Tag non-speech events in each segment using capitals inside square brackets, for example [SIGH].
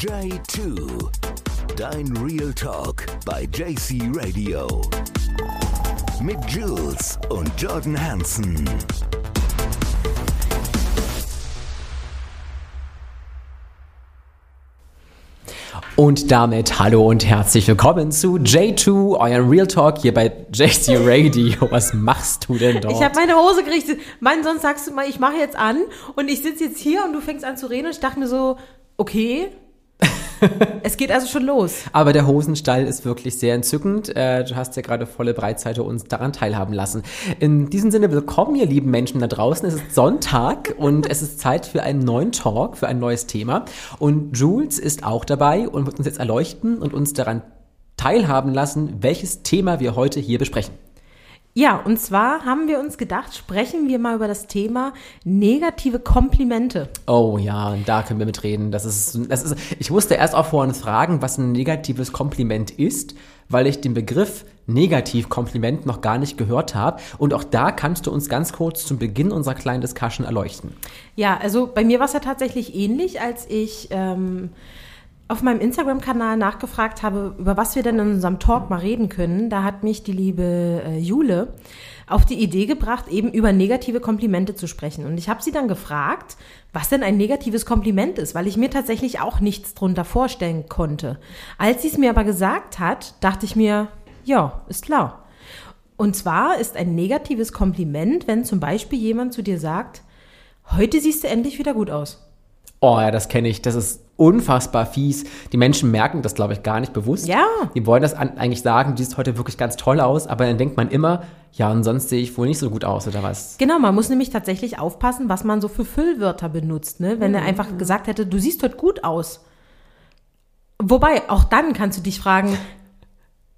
J2. Dein Real Talk bei JC Radio. Mit Jules und Jordan Hansen. Und damit hallo und herzlich willkommen zu J2, euren Real Talk hier bei JC Radio. Was machst du denn dort? Ich habe meine Hose gerichtet. Mann, sonst sagst du mal, ich mache jetzt an und ich sitze jetzt hier und du fängst an zu reden und ich dachte mir so, okay, [LAUGHS] es geht also schon los. Aber der Hosenstall ist wirklich sehr entzückend. Äh, du hast ja gerade volle Breitseite uns daran teilhaben lassen. In diesem Sinne, willkommen, ihr lieben Menschen da draußen. Es ist Sonntag und es ist Zeit für einen neuen Talk, für ein neues Thema. Und Jules ist auch dabei und wird uns jetzt erleuchten und uns daran teilhaben lassen, welches Thema wir heute hier besprechen. Ja, und zwar haben wir uns gedacht, sprechen wir mal über das Thema negative Komplimente. Oh ja, da können wir mitreden. Das ist, das ist, ich musste erst auch vorhin fragen, was ein negatives Kompliment ist, weil ich den Begriff Negativkompliment noch gar nicht gehört habe. Und auch da kannst du uns ganz kurz zum Beginn unserer kleinen Discussion erleuchten. Ja, also bei mir war es ja tatsächlich ähnlich, als ich ähm, auf meinem Instagram-Kanal nachgefragt habe, über was wir denn in unserem Talk mal reden können, da hat mich die liebe äh, Jule auf die Idee gebracht, eben über negative Komplimente zu sprechen. Und ich habe sie dann gefragt, was denn ein negatives Kompliment ist, weil ich mir tatsächlich auch nichts drunter vorstellen konnte. Als sie es mir aber gesagt hat, dachte ich mir, ja, ist klar. Und zwar ist ein negatives Kompliment, wenn zum Beispiel jemand zu dir sagt, heute siehst du endlich wieder gut aus. Oh ja, das kenne ich. Das ist unfassbar fies. Die Menschen merken das, glaube ich, gar nicht bewusst. Ja. Die wollen das an, eigentlich sagen, du siehst heute wirklich ganz toll aus, aber dann denkt man immer, ja, und sonst sehe ich wohl nicht so gut aus, oder was? Genau, man muss nämlich tatsächlich aufpassen, was man so für Füllwörter benutzt. Ne? Wenn mhm. er einfach gesagt hätte, du siehst heute gut aus. Wobei, auch dann kannst du dich fragen,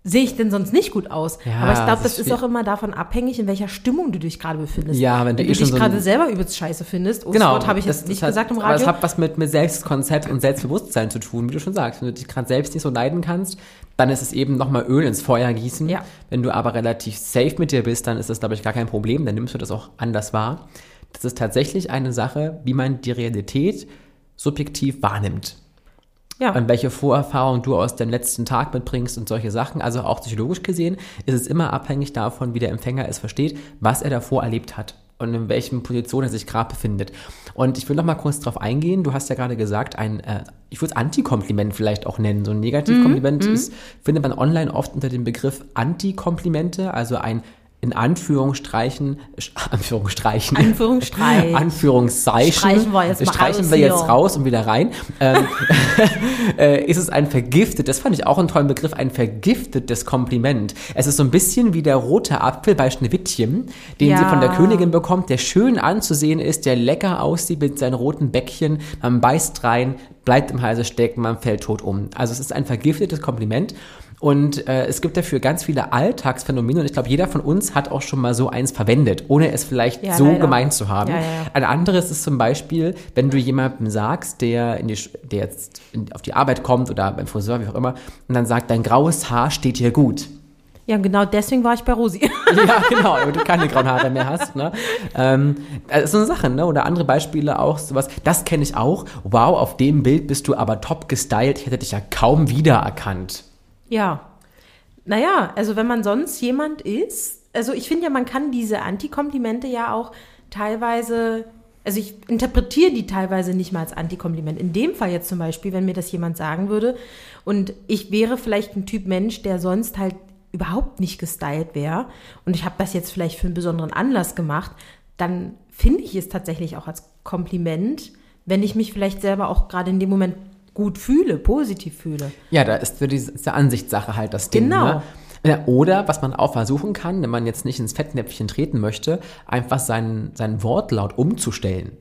sehe ich denn sonst nicht gut aus? Ja, Aber ich glaube, das, das ist auch immer davon abhängig, in welcher Stimmung du dich gerade befindest. Ja, wenn du, wenn eh du dich so gerade selber übelst scheiße findest. Oh, genau, das habe ich jetzt nicht hat, gesagt im Radio. Aber es hat was mit, mit Selbstkonzept und Selbstbewusstsein zu tun, wie du schon sagst. Wenn du dich gerade selbst nicht so leiden kannst, dann ist es eben nochmal Öl ins Feuer gießen. Ja. Wenn du aber relativ safe mit dir bist, dann ist das, glaube ich, gar kein Problem. Dann nimmst du das auch anders wahr. Das ist tatsächlich eine Sache, wie man die Realität subjektiv wahrnimmt ja. und welche Vorerfahrung du aus dem letzten Tag mitbringst und solche Sachen. Also auch psychologisch gesehen ist es immer abhängig davon, wie der Empfänger es versteht, was er davor erlebt hat und in welchen Position er sich gerade befindet. Und ich will noch mal kurz darauf eingehen. Du hast ja gerade gesagt, ein, äh, ich würde es Antikompliment vielleicht auch nennen. So ein Negativkompliment mhm. ist, findet man online oft unter dem Begriff Antikomplimente, also ein in Anführungsstreichen, [LAUGHS] Anführungsstreichen, Anführungsstreichen, Anführungszeichen, streichen wir jetzt, streichen wir jetzt raus und wieder rein, ähm, [LAUGHS] äh, ist es ein vergiftet, das fand ich auch einen tollen Begriff, ein vergiftetes Kompliment. Es ist so ein bisschen wie der rote Apfel bei Schneewittchen, den ja. sie von der Königin bekommt, der schön anzusehen ist, der lecker aussieht mit seinen roten Bäckchen, man beißt rein, bleibt im Halse stecken, man fällt tot um. Also es ist ein vergiftetes Kompliment und äh, es gibt dafür ganz viele Alltagsphänomene und ich glaube, jeder von uns hat auch schon mal so eins verwendet, ohne es vielleicht ja, so leider. gemeint zu haben. Ja, ja, Ein anderes ist zum Beispiel, wenn du jemandem sagst, der, in die, der jetzt in, auf die Arbeit kommt oder beim Friseur, wie auch immer, und dann sagt, dein graues Haar steht hier gut. Ja, genau deswegen war ich bei Rosi. [LAUGHS] ja, genau, weil du keine grauen Haare mehr hast. Ne? Ähm, das ist so eine Sache, ne? Oder andere Beispiele auch, sowas. Das kenne ich auch. Wow, auf dem Bild bist du aber top gestylt. Ich hätte dich ja kaum wiedererkannt. Ja. Naja, also wenn man sonst jemand ist, also ich finde ja, man kann diese Antikomplimente ja auch teilweise, also ich interpretiere die teilweise nicht mal als Antikompliment. In dem Fall jetzt zum Beispiel, wenn mir das jemand sagen würde und ich wäre vielleicht ein Typ Mensch, der sonst halt überhaupt nicht gestylt wäre und ich habe das jetzt vielleicht für einen besonderen Anlass gemacht, dann finde ich es tatsächlich auch als Kompliment, wenn ich mich vielleicht selber auch gerade in dem Moment gut fühle, positiv fühle. Ja, da ist für diese Ansichtssache halt das Ding. Genau. Ne? Oder was man auch versuchen kann, wenn man jetzt nicht ins Fettnäpfchen treten möchte, einfach seinen, seinen Wortlaut umzustellen.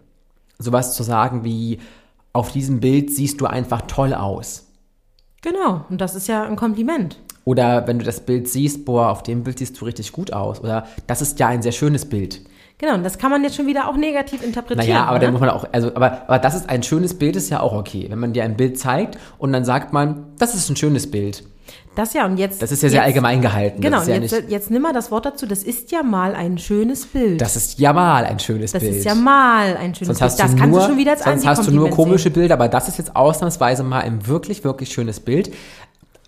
Sowas zu sagen wie, auf diesem Bild siehst du einfach toll aus. Genau, und das ist ja ein Kompliment. Oder wenn du das Bild siehst, boah, auf dem Bild siehst du richtig gut aus. Oder das ist ja ein sehr schönes Bild. Genau, und das kann man jetzt schon wieder auch negativ interpretieren. Naja, aber ne? dann muss man auch, also, aber, aber das ist ein schönes Bild, ist ja auch okay. Wenn man dir ein Bild zeigt und dann sagt man, das ist ein schönes Bild. Das ja, und jetzt. Das ist ja sehr jetzt, allgemein gehalten. Genau, das ja jetzt, jetzt nimm mal das Wort dazu. Das ist ja mal ein schönes Bild. das ist ja mal ein schönes Das Bild. ist ja mal ein schönes Sonst hast Bild. Das du kannst nur, du schon wieder als sonst hast du nur komische sehen. Bilder, aber das ist jetzt ausnahmsweise mal ein wirklich, wirklich schönes Bild.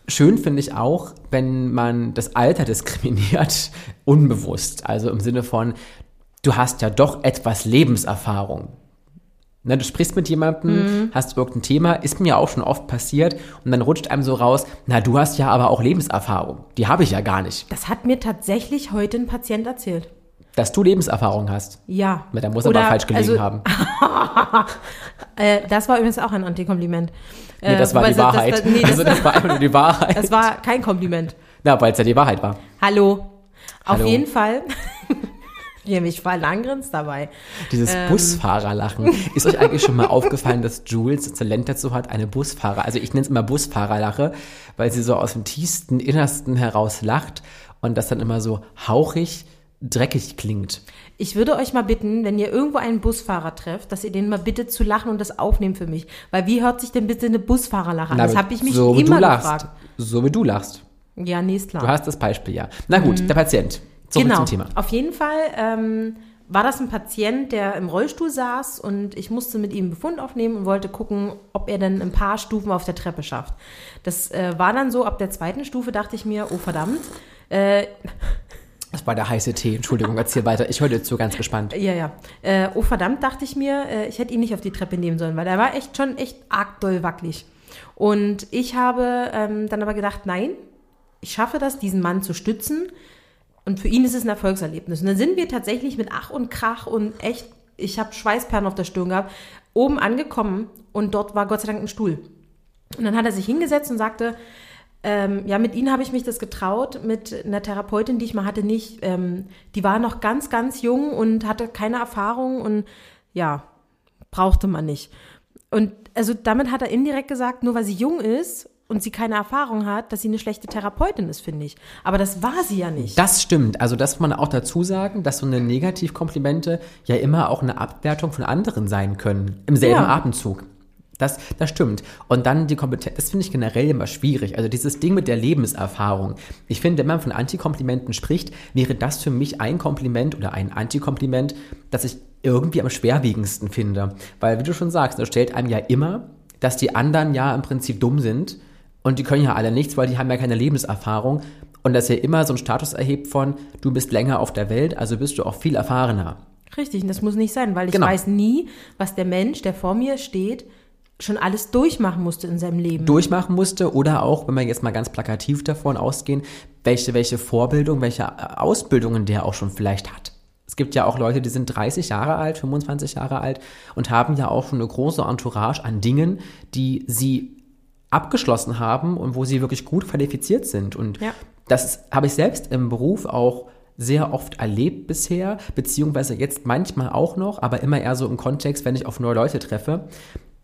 Schön finde ich auch, wenn man das Alter diskriminiert, [LAUGHS] unbewusst. Also im Sinne von, du hast ja doch etwas Lebenserfahrung. Ne, du sprichst mit jemandem, Mhm. hast irgendein Thema, ist mir auch schon oft passiert und dann rutscht einem so raus, na, du hast ja aber auch Lebenserfahrung. Die habe ich ja gar nicht. Das hat mir tatsächlich heute ein Patient erzählt. Dass du Lebenserfahrung hast. Ja. Na, Da muss er Oder- aber falsch gelegen also, haben. [LAUGHS] Äh, das war übrigens auch ein Antikompliment. Nee, Äh, das war wobei die Wahrheit. Das, nee, das, also das war einfach nur die [LAUGHS] Wahrheit. das war kein Kompliment. Na, weil es ja die Wahrheit war. Hallo. Auf Hallo. jeden Fall. Hier mich voll angrinst dabei. Dieses Ähm. Busfahrerlachen. Ist euch eigentlich schon mal aufgefallen, dass Jules das Talent dazu hat, eine Busfahrer, also ich nenne es immer Busfahrerlache, weil sie so aus dem tiefsten Innersten heraus lacht und das dann immer so hauchig, dreckig klingt. Ich würde euch mal bitten, wenn ihr irgendwo einen Busfahrer trefft, dass ihr den mal bittet zu lachen und das aufnehmt für mich. Weil wie hört sich denn bitte eine Busfahrerlache an? Das habe ich mich so wie immer du lachst. gefragt. So wie du lachst. Ja, nee, ist klar. Du hast das Beispiel, ja. Na gut, der Patient. Zurück genau. zum Thema. Auf jeden Fall ähm, war das ein Patient, der im Rollstuhl saß und ich musste mit ihm einen Befund aufnehmen und wollte gucken, ob er dann ein paar Stufen auf der Treppe schafft. Das äh, war dann so, ab der zweiten Stufe dachte ich mir, oh verdammt, äh, Das war der heiße Tee. Entschuldigung, erzähl weiter. Ich höre dir zu, ganz gespannt. Ja, ja. Äh, oh verdammt, dachte ich mir, äh, ich hätte ihn nicht auf die Treppe nehmen sollen, weil er war echt schon echt arg doll wackelig. Und ich habe ähm, dann aber gedacht, nein, ich schaffe das, diesen Mann zu stützen. Und für ihn ist es ein Erfolgserlebnis. Und dann sind wir tatsächlich mit Ach und Krach und echt, ich habe Schweißperlen auf der Stirn gehabt, oben angekommen und dort war Gott sei Dank ein Stuhl. Und dann hat er sich hingesetzt und sagte, ähm, ja, mit Ihnen habe ich mich das getraut, mit einer Therapeutin, die ich mal hatte, nicht. Ähm, die war noch ganz, ganz jung und hatte keine Erfahrung und ja, brauchte man nicht. Und also damit hat er indirekt gesagt, nur weil sie jung ist und sie keine Erfahrung hat, dass sie eine schlechte Therapeutin ist, finde ich. Aber das war sie ja nicht. Das stimmt. Also das muss man auch dazu sagen, dass so eine Negativkomplimente ja immer auch eine Abwertung von anderen sein können. Im selben Ja. Atemzug. Das, das stimmt. Und dann die Kompetenz, das finde ich generell immer schwierig. Also dieses Ding mit der Lebenserfahrung. Ich finde, wenn man von Antikomplimenten spricht, wäre das für mich ein Kompliment oder ein Antikompliment, das ich irgendwie am schwerwiegendsten finde. Weil, wie du schon sagst, das stellt einem ja immer, dass die anderen ja im Prinzip dumm sind und die können ja alle nichts, weil die haben ja keine Lebenserfahrung. Und dass er immer so einen Status erhebt von, du bist länger auf der Welt, also bist du auch viel erfahrener. Richtig, und das muss nicht sein, weil ich Genau. weiß nie, was der Mensch, der vor mir steht, schon alles durchmachen musste in seinem Leben. durchmachen musste oder auch, wenn wir jetzt mal ganz plakativ davon ausgehen, welche, welche Vorbildung, welche Ausbildungen der auch schon vielleicht hat. Es gibt ja auch Leute, die sind 30 Jahre alt, 25 Jahre alt und haben ja auch schon eine große Entourage an Dingen, die sie abgeschlossen haben und wo sie wirklich gut qualifiziert sind. Und Ja. das habe ich selbst im Beruf auch sehr oft erlebt bisher, beziehungsweise jetzt manchmal auch noch, aber immer eher so im Kontext, wenn ich auf neue Leute treffe,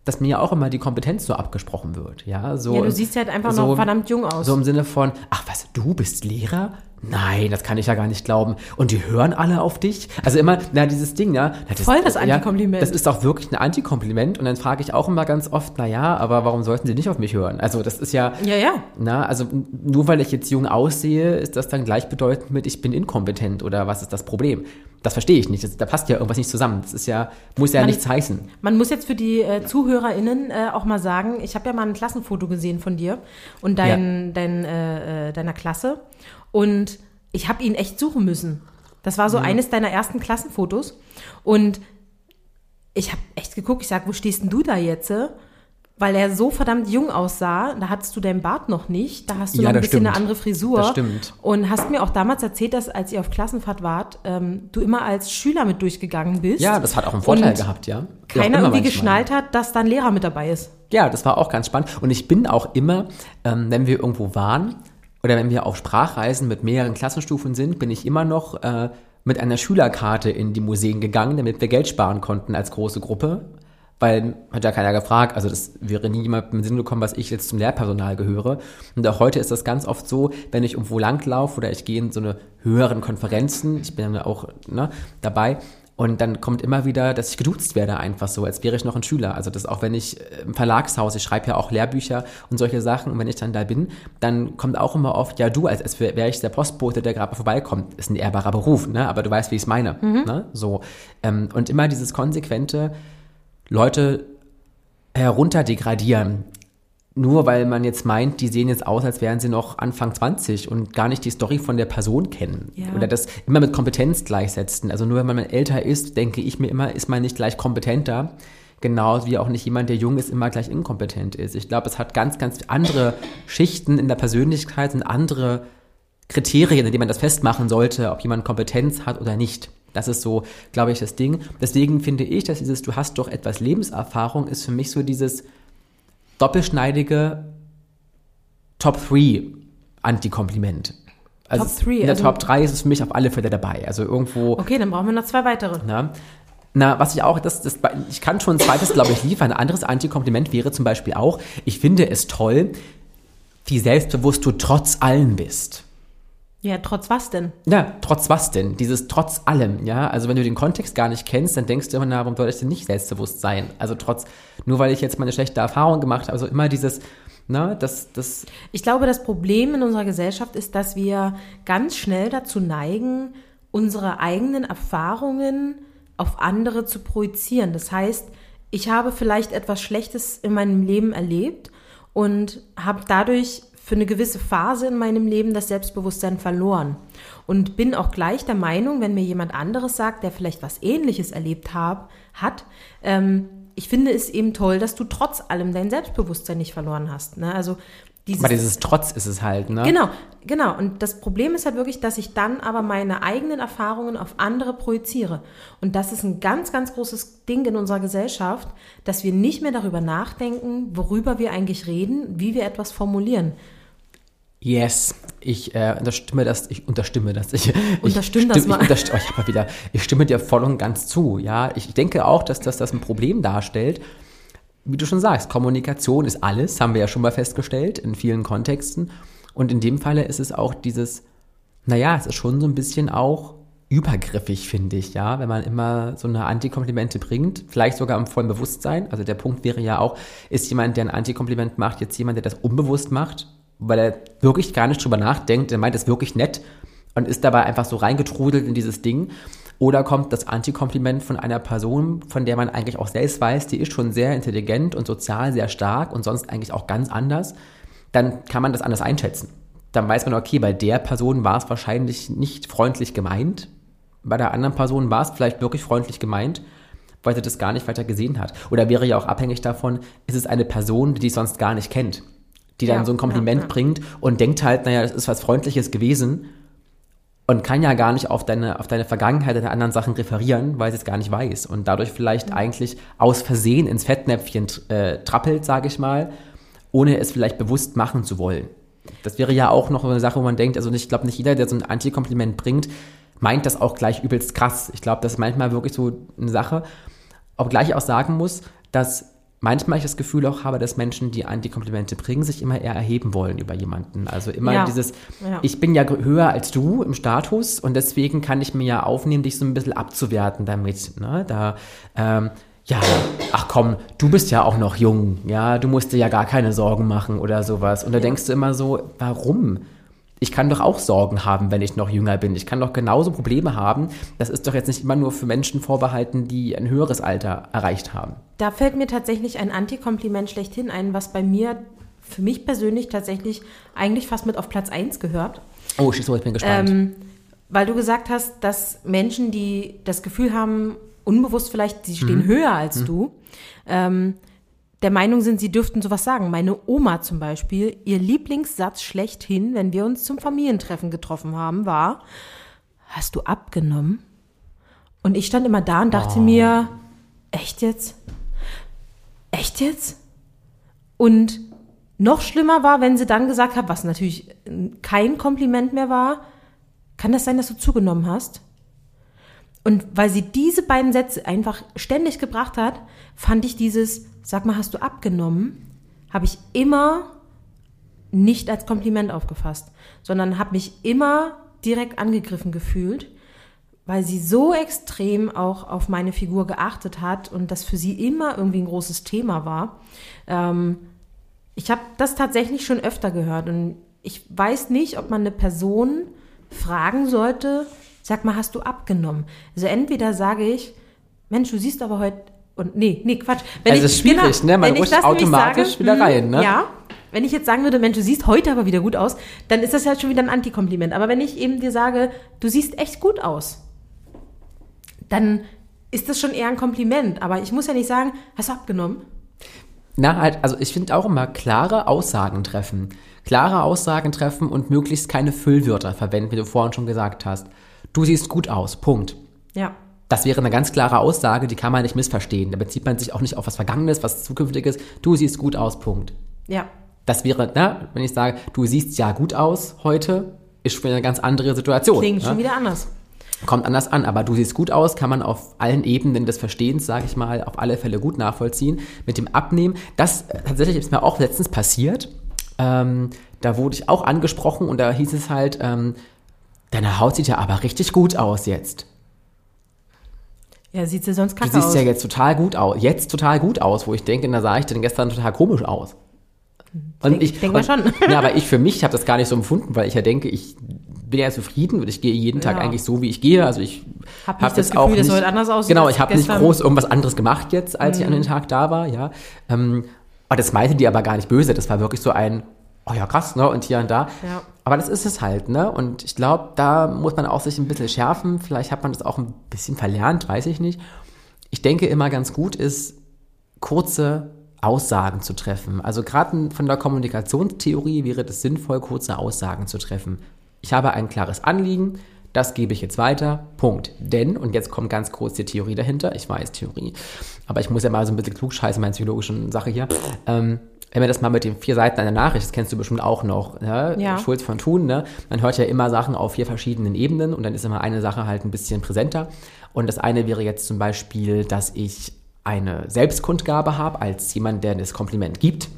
dass mir auch immer die Kompetenz so abgesprochen wird. Ja, so ja, du siehst halt einfach so, noch verdammt jung aus. So im Sinne von, ach was, du bist Lehrer? Nein, das kann ich ja gar nicht glauben. Und die hören alle auf dich? Also immer, na, dieses Ding, ja. na, Voll das Antikompliment. das ist auch wirklich ein Antikompliment. Und dann frage ich auch immer ganz oft, na ja, aber warum sollten sie nicht auf mich hören? Also das ist ja, ja, ja. na, also nur weil ich jetzt jung aussehe, ist das dann gleichbedeutend mit, ich bin inkompetent oder was ist das Problem? Das verstehe ich nicht. Das, da passt ja irgendwas nicht zusammen. Das ist ja, muss ja Man- nichts heißen. Man muss jetzt für die äh, ZuhörerInnen äh, auch mal sagen, ich habe ja mal ein Klassenfoto gesehen von dir und dein, dein, äh, äh, deiner Klasse und ich habe ihn echt suchen müssen. Das war so eines deiner ersten Klassenfotos und ich habe echt geguckt, ich sag, wo stehst denn du da jetzt? Weil er so verdammt jung aussah, da hattest du deinen Bart noch nicht, da hast du Ja, noch ein bisschen stimmt. eine andere Frisur. Das stimmt. Und hast mir auch damals erzählt, dass als ihr auf Klassenfahrt wart, ähm, du immer als Schüler mit durchgegangen bist. Ja, das hat auch einen Vorteil gehabt, ja. Wie keiner irgendwie geschnallt hat, dass da ein Lehrer mit dabei ist. Ja, das war auch ganz spannend. Und ich bin auch immer, ähm, wenn wir irgendwo waren oder wenn wir auf Sprachreisen mit mehreren Klassenstufen sind, bin ich immer noch äh, mit einer Schülerkarte in die Museen gegangen, damit wir Geld sparen konnten als große Gruppe. Weil hat ja keiner gefragt, also das wäre nie jemand im Sinn gekommen, was ich jetzt zum Lehrpersonal gehöre. Und auch heute ist das ganz oft so, wenn ich irgendwo langlaufe oder ich gehe in so eine höheren Konferenzen, ich bin dann auch ne, dabei, Und dann kommt immer wieder, dass ich geduzt werde, einfach so, als wäre ich noch ein Schüler. Also das auch wenn ich äh, im Verlagshaus, ich schreibe ja auch Lehrbücher und solche Sachen, und wenn ich dann da bin, dann kommt auch immer oft, ja du, als, als wäre ich der Postbote, der gerade vorbeikommt. Ist ein ehrbarer Beruf, ne? Aber du weißt, wie ich es meine. Mhm. Ne? So. Ähm, und immer dieses konsequente Leute herunterdegradieren nur weil man jetzt meint, die sehen jetzt aus, als wären sie noch Anfang 20 und gar nicht die Story von der Person kennen. Ja. Oder das immer mit Kompetenz gleichsetzen. Also nur wenn man älter ist, denke ich mir immer, ist man nicht gleich kompetenter. Genauso wie auch nicht jemand, der jung ist, immer gleich inkompetent ist. Ich glaube, es hat ganz, ganz andere Schichten in der Persönlichkeit und andere Kriterien, in denen man das festmachen sollte, ob jemand Kompetenz hat oder nicht. Das ist so, glaube ich, das Ding. Deswegen finde ich, dass dieses, du hast doch etwas Lebenserfahrung, ist für mich so dieses, doppelschneidige Top 3 Anti-Kompliment. Also Top 3, in der also Top 3 ist es für mich auf alle Fälle dabei. Also irgendwo. Okay, dann brauchen wir noch zwei weitere. Na, na, was ich auch, das, das, ich kann schon ein zweites, glaube ich, liefern. Ein anderes Anti-Kompliment wäre zum Beispiel auch, ich finde es toll, wie selbstbewusst du trotz allem bist. Ja, trotz was denn? Ja, trotz was denn? Dieses trotz allem, ja. Also wenn du den Kontext gar nicht kennst, dann denkst du immer, na, warum soll ich denn nicht selbstbewusst sein? Also trotz, nur weil ich jetzt mal eine schlechte Erfahrung gemacht habe, also immer dieses, na, das, das. Ich glaube, das Problem in unserer Gesellschaft ist, dass wir ganz schnell dazu neigen, unsere eigenen Erfahrungen auf andere zu projizieren. Das heißt, ich habe vielleicht etwas Schlechtes in meinem Leben erlebt und habe dadurch für eine gewisse Phase in meinem Leben das Selbstbewusstsein verloren. Und bin auch gleich der Meinung, wenn mir jemand anderes sagt, der vielleicht was Ähnliches erlebt hab, hat, ähm, ich finde es eben toll, dass du trotz allem dein Selbstbewusstsein nicht verloren hast. Ne? Also dieses, aber dieses Trotz ist es halt, ne? Genau, genau. Und das Problem ist halt wirklich, dass ich dann aber meine eigenen Erfahrungen auf andere projiziere. Und das ist ein ganz, ganz großes Ding in unserer Gesellschaft, dass wir nicht mehr darüber nachdenken, worüber wir eigentlich reden, wie wir etwas formulieren. Yes, ich äh, unterstimme das, ich unterstimme das. Ich, Unterstimme ich, das mal. Ich, oh, ich, mal wieder, ich stimme dir voll und ganz zu. Ja, ich denke auch, dass, dass das ein Problem darstellt. Wie du schon sagst, Kommunikation ist alles, haben wir ja schon mal festgestellt in vielen Kontexten. Und in dem Falle ist es auch dieses, naja, es ist schon so ein bisschen auch übergriffig, finde ich, ja, wenn man immer so eine Antikomplimente bringt, vielleicht sogar im vollen Bewusstsein. Also der Punkt wäre ja auch, ist jemand, der ein Antikompliment macht, jetzt jemand, der das unbewusst macht? Weil er wirklich gar nicht drüber nachdenkt, er meint es wirklich nett und ist dabei einfach so reingetrudelt in dieses Ding. Oder kommt das Antikompliment von einer Person, von der man eigentlich auch selbst weiß, die ist schon sehr intelligent und sozial sehr stark und sonst eigentlich auch ganz anders, dann kann man das anders einschätzen. Dann weiß man, okay, bei der Person war es wahrscheinlich nicht freundlich gemeint, bei der anderen Person war es vielleicht wirklich freundlich gemeint, weil sie das gar nicht weiter gesehen hat. Oder wäre ja auch abhängig davon, ist es eine Person, die dich sonst gar nicht kennt die dann ja, so ein Kompliment ja, bringt und denkt halt, naja, das ist was Freundliches gewesen und kann ja gar nicht auf deine, auf deine Vergangenheit, deine anderen Sachen referieren, weil sie es gar nicht weiß und dadurch vielleicht eigentlich aus Versehen ins Fettnäpfchen äh, trappelt, sage ich mal, ohne es vielleicht bewusst machen zu wollen. Das wäre ja auch noch eine Sache, wo man denkt, also ich glaube, nicht jeder, der so ein Antikompliment bringt, meint das auch gleich übelst krass. Ich glaube, das ist manchmal wirklich so eine Sache, obgleich ich auch sagen muss, dass manchmal ich das Gefühl auch habe, dass Menschen, die Antikomplimente bringen, sich immer eher erheben wollen über jemanden. Also immer ja. dieses, ja. ich bin ja höher als du im Status und deswegen kann ich mir ja aufnehmen, dich so ein bisschen abzuwerten damit. Ne? Da, ähm, ja, ach komm, du bist ja auch noch jung, ja, du musst dir ja gar keine Sorgen machen oder sowas. Und da denkst du immer so, warum? Ich kann doch auch Sorgen haben, wenn ich noch jünger bin. Ich kann doch genauso Probleme haben. Das ist doch jetzt nicht immer nur für Menschen vorbehalten, die ein höheres Alter erreicht haben. Da fällt mir tatsächlich ein Antikompliment schlechthin ein, was bei mir für mich persönlich tatsächlich eigentlich fast mit auf Platz 1 gehört. Oh, schieß ich bin gespannt. Ähm, weil du gesagt hast, dass Menschen, die das Gefühl haben, unbewusst vielleicht, sie stehen mhm. höher als mhm. du, ähm, der Meinung sind, sie dürften sowas sagen. Meine Oma zum Beispiel, ihr Lieblingssatz schlechthin, wenn wir uns zum Familientreffen getroffen haben, war, hast du abgenommen? Und ich stand immer da und dachte oh. mir, echt jetzt? Echt jetzt? Und noch schlimmer war, wenn sie dann gesagt hat, was natürlich kein Kompliment mehr war, kann das sein, dass du zugenommen hast? Und weil sie diese beiden Sätze einfach ständig gebracht hat, fand ich dieses, sag mal, hast du abgenommen, habe ich immer nicht als Kompliment aufgefasst, sondern habe mich immer direkt angegriffen gefühlt, weil sie so extrem auch auf meine Figur geachtet hat und das für sie immer irgendwie ein großes Thema war. Ähm, ich habe das tatsächlich schon öfter gehört und ich weiß nicht, ob man eine Person fragen sollte, sag mal, hast du abgenommen? Also entweder sage ich, Mensch, du siehst aber heute und nee, nee, Quatsch. Wenn also ich, ist schwierig, genau, ne? Man rutscht automatisch sage, wieder hm, rein, ne? Ja. Wenn ich jetzt sagen würde, Mensch, du siehst heute aber wieder gut aus, dann ist das halt schon wieder ein Antikompliment. Aber wenn ich eben dir sage, du siehst echt gut aus, dann ist das schon eher ein Kompliment. Aber ich muss ja nicht sagen, hast du abgenommen? Na, halt, also ich finde auch immer klare Aussagen treffen. Klare Aussagen treffen und möglichst keine Füllwörter verwenden, wie du vorhin schon gesagt hast. Du siehst gut aus, Punkt. Ja. Das wäre eine ganz klare Aussage, die kann man nicht missverstehen. Da bezieht man sich auch nicht auf was Vergangenes, was Zukünftiges. Du siehst gut aus, Punkt. Ja. Das wäre, na, wenn ich sage, du siehst ja gut aus heute, ist schon eine ganz andere Situation. Klingt ne? schon wieder anders kommt anders an, aber du siehst gut aus, kann man auf allen Ebenen des Verstehens, sage ich mal, auf alle Fälle gut nachvollziehen. Mit dem Abnehmen, das äh, tatsächlich ist mir auch letztens passiert. Ähm, da wurde ich auch angesprochen und da hieß es halt, ähm, deine Haut sieht ja aber richtig gut aus jetzt. Ja, sieht sie sonst kacke aus. Du siehst aus. ja jetzt total gut aus, jetzt total gut aus, wo ich denke, da sah ich denn gestern total komisch aus. Und denk, ich denke schon. [LAUGHS] Ja, aber ich [LAUGHS] für mich habe das gar nicht so empfunden, weil ich ja denke, ich bin ja zufrieden und ich gehe jeden Tag ja. eigentlich so, wie ich gehe. Also ich habe hab das Gefühl, auch nicht, dass heute anders aussieht. Genau, ich habe nicht groß irgendwas anderes gemacht jetzt, als mhm. ich an mhm. den Tag da war. Ja, ähm, aber das meinte die aber gar nicht böse. Das war wirklich so ein, oh ja krass, ne? Und hier und da. Ja. Aber das ist es halt, ne? Und ich glaube, da muss man auch sich ein bisschen schärfen. Vielleicht hat man das auch ein bisschen verlernt, weiß ich nicht. Ich denke immer ganz gut ist kurze Aussagen zu treffen. Also gerade von der Kommunikationstheorie wäre es sinnvoll, kurze Aussagen zu treffen ich habe ein klares Anliegen, das gebe ich jetzt weiter, Punkt. Denn, und jetzt kommt ganz kurz die Theorie dahinter, ich weiß Theorie, aber ich muss ja mal so ein bisschen klugscheißen, meine psychologischen Sache hier. Ähm, wenn wir das mal mit den vier Seiten einer Nachricht, das kennst du bestimmt auch noch, ne? ja. Schulz von Thun, ne? man hört ja immer Sachen auf vier verschiedenen Ebenen und dann ist immer eine Sache halt ein bisschen präsenter. Und das eine wäre jetzt zum Beispiel, dass ich eine Selbstkundgabe habe als jemand, der das Kompliment gibt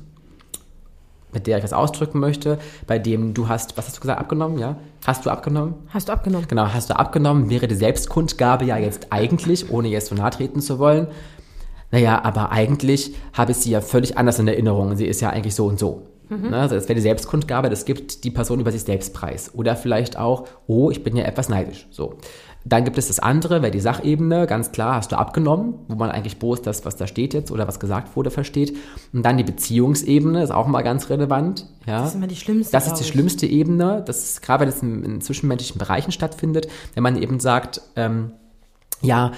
mit der ich was ausdrücken möchte, bei dem du hast, was hast du gesagt, abgenommen, ja? Hast du abgenommen? Hast du abgenommen. Genau, hast du abgenommen, wäre die Selbstkundgabe ja jetzt eigentlich, ohne jetzt so nahe treten zu wollen. Naja, aber eigentlich habe ich sie ja völlig anders in Erinnerung. Sie ist ja eigentlich so und so. Mhm. Also das wäre die Selbstkundgabe, das gibt die Person über sich selbst preis. Oder vielleicht auch, oh, ich bin ja etwas neidisch. So. Dann gibt es das andere, wäre die Sachebene, ganz klar, hast du abgenommen, wo man eigentlich bloß das, was da steht jetzt oder was gesagt wurde, versteht. Und dann die Beziehungsebene ist auch mal ganz relevant. Ja. Das ist immer die schlimmste. Das ist die schlimmste Ebene. Das ist gerade, wenn es in, in, zwischenmenschlichen Bereichen stattfindet, wenn man eben sagt, ähm, ja,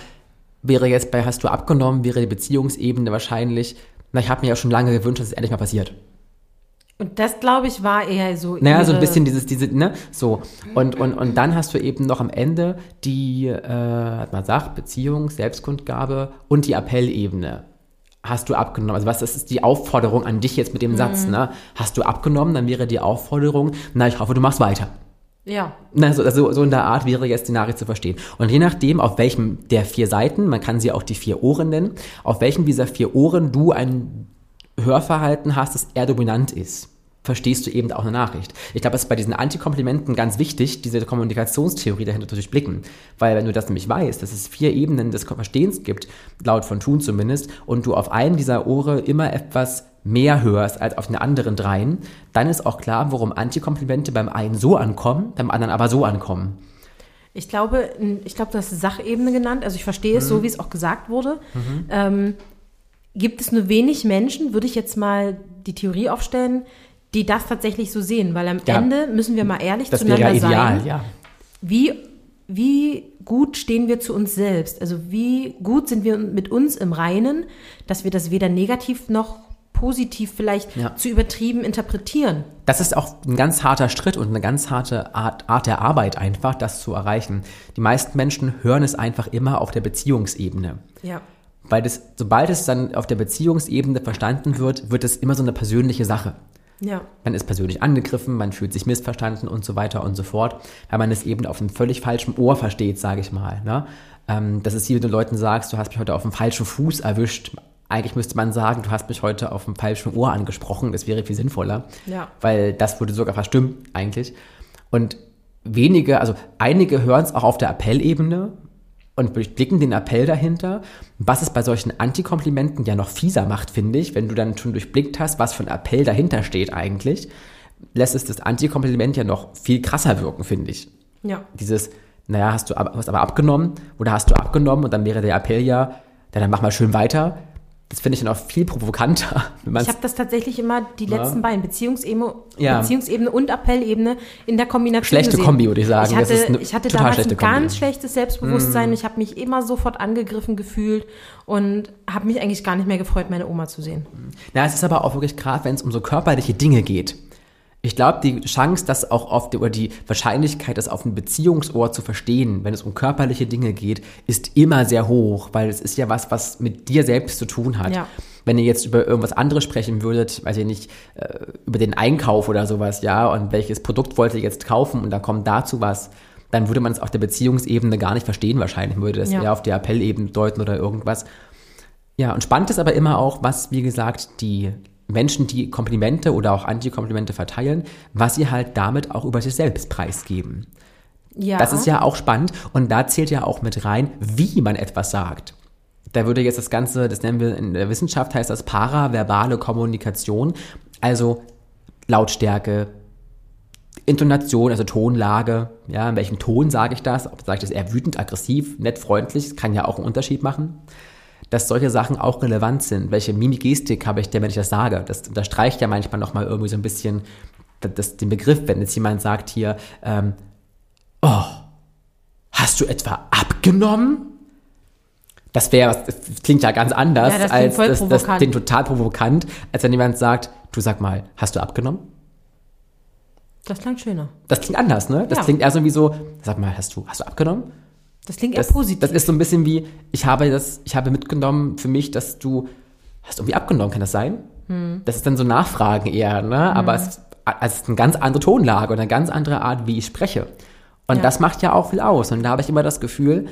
wäre jetzt bei hast du abgenommen, wäre die Beziehungsebene wahrscheinlich, na, ich habe mir ja schon lange gewünscht, dass es endlich mal passiert. Und das, glaube ich, war eher so. Naja, so ein bisschen dieses, diese, ne, so. Und, und, und dann hast du eben noch am Ende die, äh, hat man sagt, Beziehung, Selbstkundgabe und die Appellebene. Hast du abgenommen? Also was das ist die Aufforderung an dich jetzt mit dem mhm. Satz, ne? Hast du abgenommen, dann wäre die Aufforderung, na, ich hoffe, du machst weiter. Ja. Na, so, also, so in der Art wäre jetzt die Nachricht zu verstehen. Und je nachdem, auf welchem der vier Seiten, man kann sie auch die vier Ohren nennen, auf welchem dieser vier Ohren du ein Hörverhalten hast, das eher dominant ist, verstehst du eben auch eine Nachricht. Ich glaube, es ist bei diesen Antikomplimenten ganz wichtig, diese Kommunikationstheorie dahinter zu durchblicken. Weil wenn du das nämlich weißt, dass es vier Ebenen des Verstehens gibt, laut von Thun zumindest, und du auf einen dieser Ohre immer etwas mehr hörst als auf den anderen dreien, dann ist auch klar, warum Antikomplimente beim einen so ankommen, beim anderen aber so ankommen. Ich glaube, ich glaube, du hast Sachebene genannt. Also ich verstehe es mhm. so, wie es auch gesagt wurde. Mhm. Ähm, gibt es nur wenig Menschen, würde ich jetzt mal die Theorie aufstellen, die das tatsächlich so sehen, weil am ja. Ende müssen wir mal ehrlich das zueinander ja ideal, sein. Ja. Wie, wie gut stehen wir zu uns selbst? Also wie gut sind wir mit uns im Reinen, dass wir das weder negativ noch positiv vielleicht ja. zu übertrieben interpretieren. Das ist auch ein ganz harter Schritt und eine ganz harte Art, Art der Arbeit einfach, das zu erreichen. Die meisten Menschen hören es einfach immer auf der Beziehungsebene. Ja. Weil das, sobald es dann auf der Beziehungsebene verstanden wird, wird es immer so eine persönliche Sache. Ja. Man ist persönlich angegriffen, man fühlt sich missverstanden und so weiter und so fort, weil man es eben auf einem völlig falschen Ohr versteht, sage ich mal. Ne? Ähm, das ist wie wenn du Leuten sagst, du hast mich heute auf dem falschen Fuß erwischt. Eigentlich müsste man sagen, du hast mich heute auf dem falschen Ohr angesprochen. Das wäre viel sinnvoller. Ja. Weil das würde sogar verstimmen, eigentlich. Und wenige, also einige hören es auch auf der Appellebene, und durchblicken den Appell dahinter, was es bei solchen Antikomplimenten ja noch fieser macht, finde ich, wenn du dann schon durchblickt hast, was für ein Appell dahinter steht eigentlich, lässt es das Antikompliment ja noch viel krasser wirken, finde ich. Ja. Dieses, naja, hast du ab, hast aber abgenommen oder hast du abgenommen und dann wäre der Appell ja, ja dann mach mal schön weiter. Das finde ich dann auch viel provokanter. [LAUGHS] Ich habe das tatsächlich immer die Ja. letzten beiden Beziehungsebene, Ja. Beziehungsebene und Appellebene in der Kombination Schlechte gesehen. Kombi, würde ich sagen. Ich hatte, ich hatte total damals ein Kombi. Mm. ganz schlechtes Selbstbewusstsein. Ich habe mich immer sofort angegriffen gefühlt und habe mich eigentlich gar nicht mehr gefreut, meine Oma zu sehen. Na, es ist aber auch wirklich gerade, wenn es um so körperliche Dinge geht. Ich glaube, die Chance, das auch auf die, oder die Wahrscheinlichkeit, das auf ein Beziehungsohr zu verstehen, wenn es um körperliche Dinge geht, ist immer sehr hoch, weil es ist ja was, was mit dir selbst zu tun hat. Ja. Wenn ihr jetzt über irgendwas anderes sprechen würdet, weiß ich nicht, äh, über den Einkauf oder sowas, ja, und welches Produkt wollt ihr jetzt kaufen und da kommt dazu was, dann würde man es auf der Beziehungsebene gar nicht verstehen wahrscheinlich, man würde das Ja. eher auf der Appellebene deuten oder irgendwas. Ja, und spannend ist aber immer auch, was, wie gesagt, die Menschen, die Komplimente oder auch Antikomplimente verteilen, was sie halt damit auch über sich selbst preisgeben. Ja. Das ist ja auch spannend und da zählt ja auch mit rein, wie man etwas sagt. Da würde jetzt das Ganze, das nennen wir in der Wissenschaft, heißt das paraverbale Kommunikation, also Lautstärke, Intonation, also Tonlage, ja, in welchem Ton sage ich das? Ob sage ich das eher wütend, aggressiv, nett, freundlich, kann ja auch einen Unterschied machen. Dass solche Sachen auch relevant sind. Welche Mimikgestik habe ich denn, wenn ich das sage? Das unterstreicht ja manchmal nochmal irgendwie so ein bisschen das, den Begriff, wenn jetzt jemand sagt hier, ähm, oh, hast du etwa abgenommen? Das wäre, das klingt ja ganz anders Ja, das als das, das klingt total provokant, als wenn jemand sagt, du sag mal, hast du abgenommen? Das klingt schöner. Das klingt anders, ne? Das Ja. klingt eher so wie so, sag mal, hast du, hast du abgenommen? Das klingt eher Das, positiv. das ist so ein bisschen wie, ich habe das, ich habe mitgenommen für mich, dass du hast irgendwie abgenommen, kann das sein? Hm. Das ist dann so Nachfragen eher, ne? Aber es, also es ist eine ganz andere Tonlage und eine ganz andere Art, wie ich spreche. Und Ja. das macht ja auch viel aus. Und da habe ich immer das Gefühl,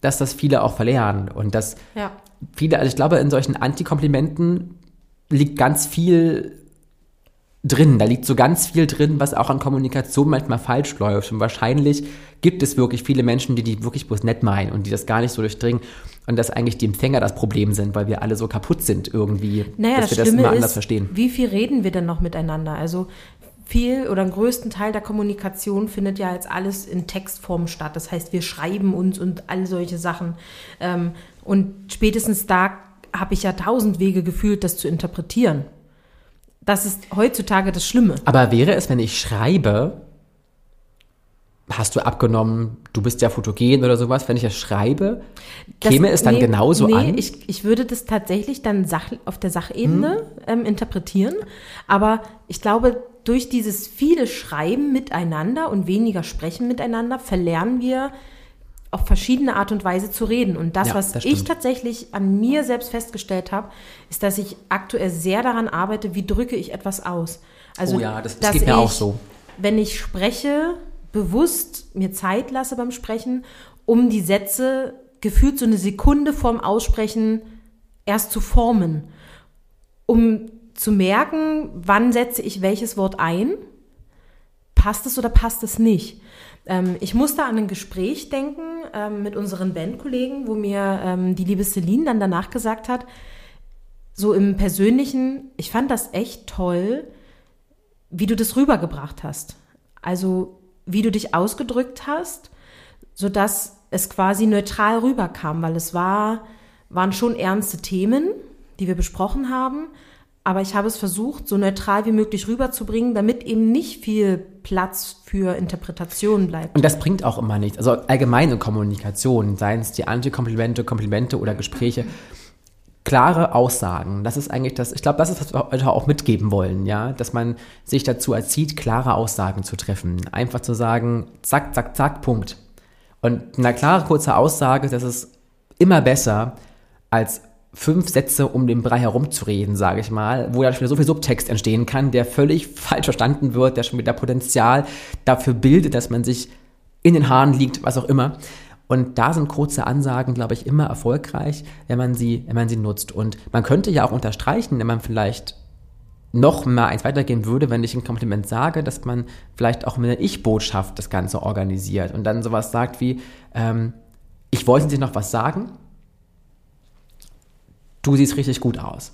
dass das viele auch verlernen. Und dass ja. viele, also ich glaube, in solchen Antikomplimenten liegt ganz viel drin. Da liegt so ganz viel drin, was auch an Kommunikation manchmal falsch läuft. Und wahrscheinlich gibt es wirklich viele Menschen, die die wirklich bloß nett meinen und die das gar nicht so durchdringen. Und dass eigentlich die Empfänger das Problem sind, weil wir alle so kaputt sind irgendwie, Naja, dass das wir das Schlimme immer anders ist, verstehen. wie viel reden wir denn noch miteinander? Also viel oder einen größten Teil der Kommunikation findet ja jetzt alles in Textform statt. Das heißt, wir schreiben uns und all solche Sachen. Ähm, und spätestens da habe ich ja tausend Wege gefühlt, das zu interpretieren. Das ist heutzutage das Schlimme. Aber wäre es, wenn ich schreibe, hast du abgenommen, du bist ja fotogen oder sowas, wenn ich das schreibe, Das- käme es dann nee, genauso nee, an? Ich, ich würde das tatsächlich dann Sach, auf der Sachebene Hm. ähm, interpretieren. Aber ich glaube, durch dieses viele Schreiben miteinander und weniger Sprechen miteinander verlernen wir auf verschiedene Art und Weise zu reden. Und das, Ja, was das ich tatsächlich an mir selbst festgestellt habe, ist, dass ich aktuell sehr daran arbeite, wie drücke ich etwas aus. Also, Oh ja, das- das geht mir ich, auch so. Wenn ich spreche, bewusst mir Zeit lasse beim Sprechen, um die Sätze gefühlt so eine Sekunde vorm Aussprechen erst zu formen, um zu merken, wann setze ich welches Wort ein, passt es oder passt es nicht. Ähm, ich musste an ein Gespräch denken ähm, mit unseren Bandkollegen, wo mir ähm, die liebe Celine dann danach gesagt hat, so im Persönlichen, ich fand das echt toll, wie du das rübergebracht hast. Also wie du dich ausgedrückt hast, sodass es quasi neutral rüberkam, weil es war, waren schon ernste Themen, die wir besprochen haben, aber ich habe es versucht, so neutral wie möglich rüberzubringen, damit eben nicht viel Platz für Interpretation bleibt. Und das bringt auch immer nichts. Also allgemein in Kommunikation, seien es die Antikomplimente, Komplimente oder Gespräche, klare Aussagen. Das ist eigentlich das, ich glaube, das ist, was wir heute auch mitgeben wollen, ja, dass man sich dazu erzieht, klare Aussagen zu treffen. Einfach zu sagen, zack, zack, zack, Punkt. Und eine klare, kurze Aussage, das ist immer besser als fünf Sätze um den Brei herumzureden, sage ich mal, wo dann schon wieder so viel Subtext entstehen kann, der völlig [LAUGHS] falsch verstanden wird, der schon wieder Potenzial dafür bildet, dass man sich in den Haaren liegt, was auch immer. Und da sind kurze Ansagen, glaube ich, immer erfolgreich, wenn man sie, wenn man sie nutzt. Und man könnte ja auch unterstreichen, wenn man vielleicht noch mal eins weitergehen würde, wenn ich ein Kompliment sage, dass man vielleicht auch mit einer Ich-Botschaft das Ganze organisiert und dann sowas sagt wie, ähm, ich wollte dir noch was sagen. Du siehst richtig gut aus.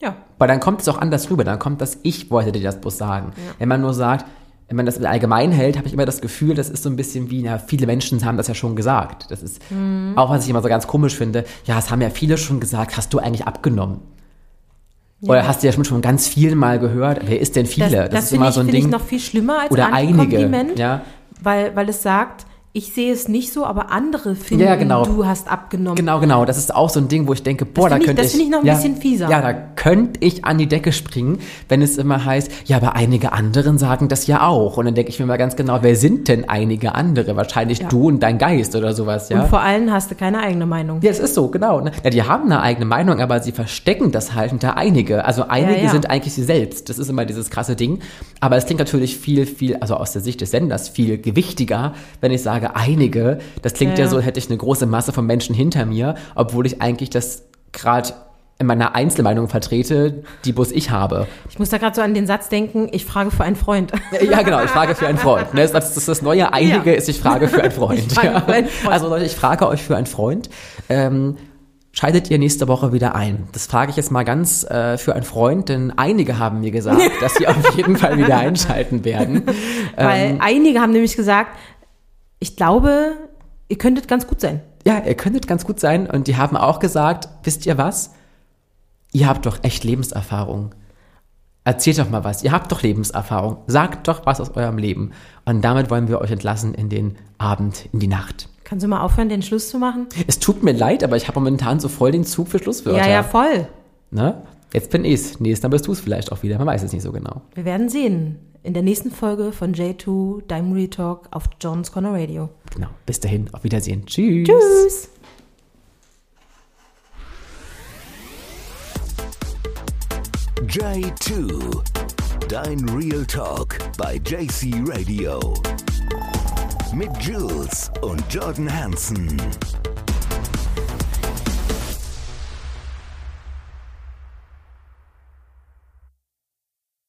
Ja. Weil dann kommt es auch anders rüber. Dann kommt das, ich wollte dir das bloß sagen. Wenn man nur sagt, wenn man das allgemein hält, habe ich immer das Gefühl, das ist so ein bisschen wie, na, viele Menschen haben das ja schon gesagt. Das ist auch, was ich immer so ganz komisch finde. Ja, es haben ja viele schon gesagt, hast du eigentlich abgenommen? Oder hast du ja schon, schon ganz viel mal gehört, wer ist denn viele? Das, das, ist finde immer ich, so ein Ding. ich noch viel schlimmer als Oder einige, Antikompliment, ja. weil, weil es sagt, ich sehe es nicht so, aber andere finden, Ja, genau. du hast abgenommen. Genau, genau. Das ist auch so ein Ding, wo ich denke, boah, da finde ich- könnte das finde ich noch ein ja, bisschen fieser. Ja, da könnte ich an die Decke springen, wenn es immer heißt, ja, aber einige anderen sagen das ja auch. Und dann denke ich mir mal ganz genau, wer sind denn einige andere? Wahrscheinlich Ja. du und dein Geist oder sowas, ja. Und vor allem hast du keine eigene Meinung. Ja, es ist so, genau. ne? Ja, die haben eine eigene Meinung, aber sie verstecken das halt hinter einige. Also einige ja. sind eigentlich sie selbst. Das ist immer dieses krasse Ding. Aber es klingt natürlich viel, viel, also aus der Sicht des Senders viel gewichtiger, wenn ich sage einige. Das klingt ja, Ja. so, hätte ich eine große Masse von Menschen hinter mir, obwohl ich eigentlich das gerade in meiner Einzelmeinung vertrete, die bloß ich habe. Ich muss da gerade so an den Satz denken, ich frage für einen Freund. Ja, genau, ich frage für einen Freund. Ne? Das, das, das neue Einige Ja. ist, ich frage für einen [LAUGHS] Freund. Ja. für einen Freund. Also Leute, ich frage euch für einen Freund. Ähm, Schaltet ihr nächste Woche wieder ein? Das frage ich jetzt mal ganz äh, für einen Freund, denn einige haben mir gesagt, [LAUGHS] dass sie auf jeden Fall wieder einschalten werden. Weil Ähm. einige haben nämlich gesagt, ich glaube, ihr könntet ganz gut sein. Ja, ihr könntet ganz gut sein. Und die haben auch gesagt, wisst ihr was? Ihr habt doch echt Lebenserfahrung. Erzählt doch mal was. Ihr habt doch Lebenserfahrung. Sagt doch was aus eurem Leben. Und damit wollen wir euch entlassen in den Abend, in die Nacht. Kannst du mal aufhören, den Schluss zu machen? Es tut mir leid, aber ich habe momentan so voll den Zug für Schlusswörter. Ja, ja, voll. Ne? Jetzt bin ich's. Nächstes Mal bist du es vielleicht auch wieder. Man weiß es nicht so genau. Wir werden sehen. In der nächsten Folge von J2 Diamond Talk auf John's Corner Radio. Genau. Bis dahin. Auf Wiedersehen. Tschüss. Tschüss. J2. Dein Real Talk bei JC Radio. Mit Jules und Jordan Hansen.